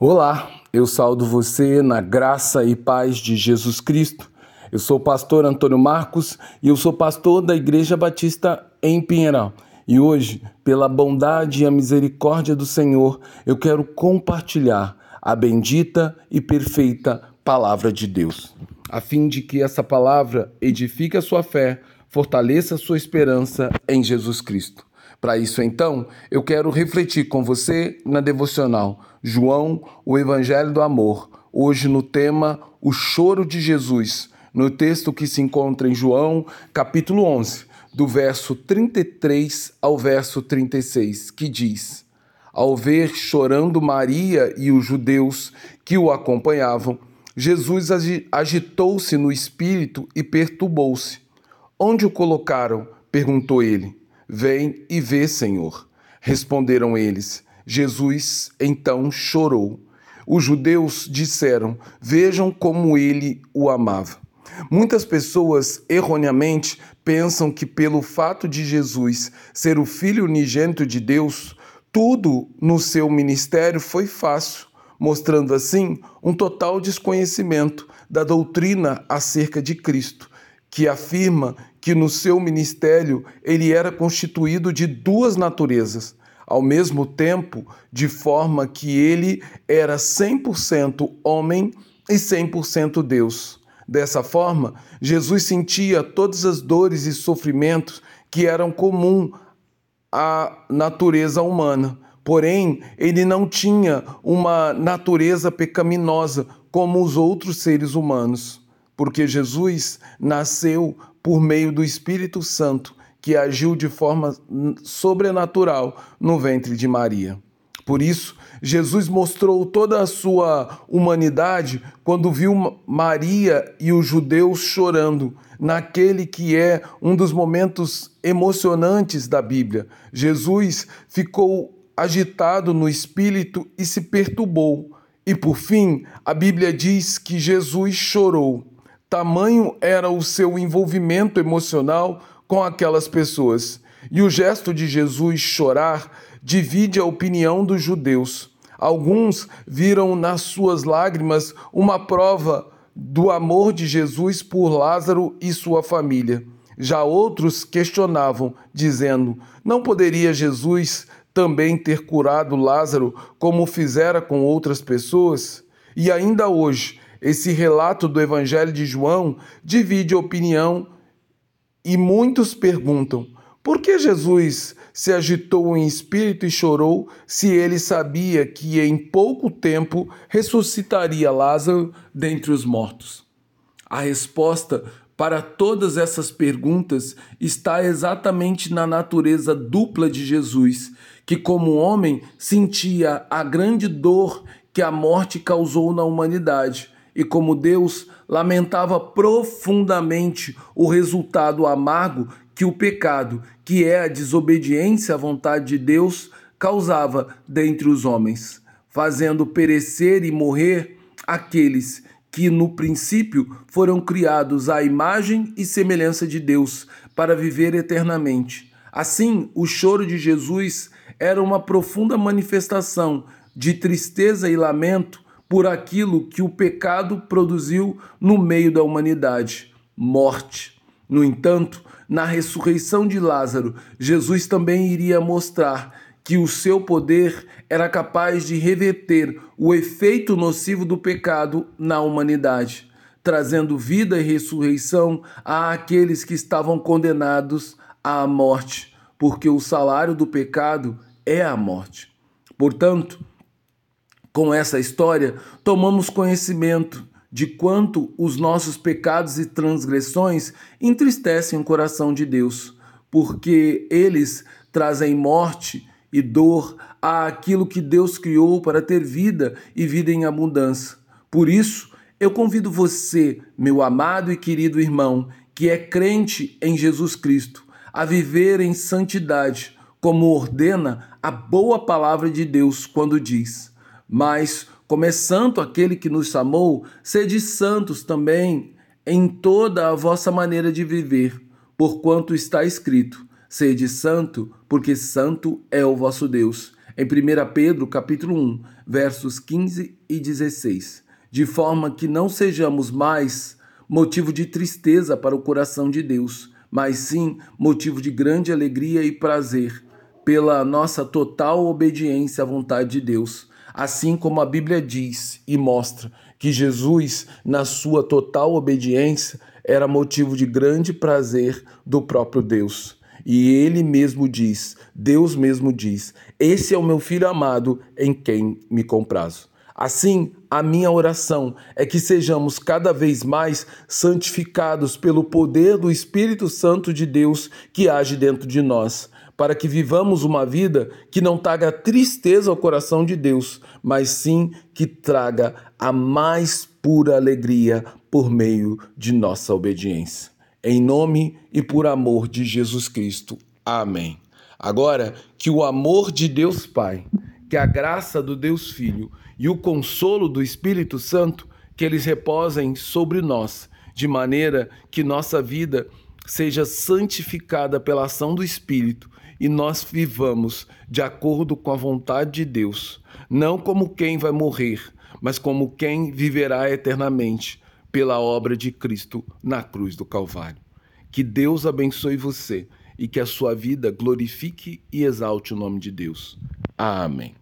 Olá, eu saldo você na graça e paz de Jesus Cristo. Eu sou o pastor Antônio Marcos e eu sou pastor da Igreja Batista em Pinheiral. E hoje, pela bondade e a misericórdia do Senhor, eu quero compartilhar a bendita e perfeita palavra de Deus, a fim de que essa palavra edifique a sua fé, fortaleça a sua esperança em Jesus Cristo. Para isso, então, eu quero refletir com você na devocional João, o Evangelho do Amor, hoje no tema O Choro de Jesus, no texto que se encontra em João, capítulo 11, do verso 33 ao verso 36, que diz: Ao ver chorando Maria e os judeus que o acompanhavam, Jesus agitou-se no espírito e perturbou-se. Onde o colocaram? perguntou ele. Vem e vê, Senhor. Responderam eles. Jesus então chorou. Os judeus disseram: Vejam como ele o amava. Muitas pessoas erroneamente pensam que, pelo fato de Jesus ser o Filho unigênito de Deus, tudo no seu ministério foi fácil, mostrando assim um total desconhecimento da doutrina acerca de Cristo, que afirma que no seu ministério ele era constituído de duas naturezas, ao mesmo tempo, de forma que ele era 100% homem e 100% Deus. Dessa forma, Jesus sentia todas as dores e sofrimentos que eram comum à natureza humana. Porém, ele não tinha uma natureza pecaminosa como os outros seres humanos, porque Jesus nasceu por meio do Espírito Santo, que agiu de forma sobrenatural no ventre de Maria. Por isso, Jesus mostrou toda a sua humanidade quando viu Maria e os judeus chorando, naquele que é um dos momentos emocionantes da Bíblia. Jesus ficou agitado no espírito e se perturbou. E por fim, a Bíblia diz que Jesus chorou. Tamanho era o seu envolvimento emocional com aquelas pessoas. E o gesto de Jesus chorar divide a opinião dos judeus. Alguns viram nas suas lágrimas uma prova do amor de Jesus por Lázaro e sua família. Já outros questionavam, dizendo: não poderia Jesus também ter curado Lázaro como fizera com outras pessoas? E ainda hoje, esse relato do Evangelho de João divide opinião e muitos perguntam: por que Jesus se agitou em espírito e chorou se ele sabia que em pouco tempo ressuscitaria Lázaro dentre os mortos? A resposta para todas essas perguntas está exatamente na natureza dupla de Jesus, que, como homem, sentia a grande dor que a morte causou na humanidade e como Deus lamentava profundamente o resultado amargo que o pecado, que é a desobediência à vontade de Deus, causava dentre os homens, fazendo perecer e morrer aqueles que no princípio foram criados à imagem e semelhança de Deus para viver eternamente. Assim, o choro de Jesus era uma profunda manifestação de tristeza e lamento por aquilo que o pecado produziu no meio da humanidade morte. No entanto, na ressurreição de Lázaro, Jesus também iria mostrar que o seu poder era capaz de reverter o efeito nocivo do pecado na humanidade, trazendo vida e ressurreição a aqueles que estavam condenados à morte, porque o salário do pecado é a morte. Portanto, com essa história, tomamos conhecimento de quanto os nossos pecados e transgressões entristecem o coração de Deus, porque eles trazem morte e dor àquilo que Deus criou para ter vida e vida em abundância. Por isso, eu convido você, meu amado e querido irmão, que é crente em Jesus Cristo, a viver em santidade, como ordena a boa palavra de Deus quando diz: mas, como santo aquele que nos chamou, sede santos também em toda a vossa maneira de viver, porquanto está escrito: Sede santo, porque santo é o vosso Deus. em 1 Pedro, capítulo 1, versos 15 e 16, de forma que não sejamos mais motivo de tristeza para o coração de Deus, mas sim motivo de grande alegria e prazer pela nossa total obediência à vontade de Deus, assim como a Bíblia diz e mostra que Jesus, na sua total obediência, era motivo de grande prazer do próprio Deus. E ele mesmo diz, Deus mesmo diz: Esse é o meu filho amado em quem me comprazo. Assim, a minha oração é que sejamos cada vez mais santificados pelo poder do Espírito Santo de Deus que age dentro de nós, para que vivamos uma vida que não traga tristeza ao coração de Deus, mas sim que traga a mais pura alegria por meio de nossa obediência. Em nome e por amor de Jesus Cristo. Amém. Agora, que o amor de Deus Pai, que a graça do Deus Filho e o consolo do Espírito Santo, que eles reposem sobre nós, de maneira que nossa vida seja santificada pela ação do Espírito e nós vivamos de acordo com a vontade de Deus, não como quem vai morrer, mas como quem viverá eternamente pela obra de Cristo na cruz do Calvário. Que Deus abençoe você e que a sua vida glorifique e exalte o nome de Deus. Amém.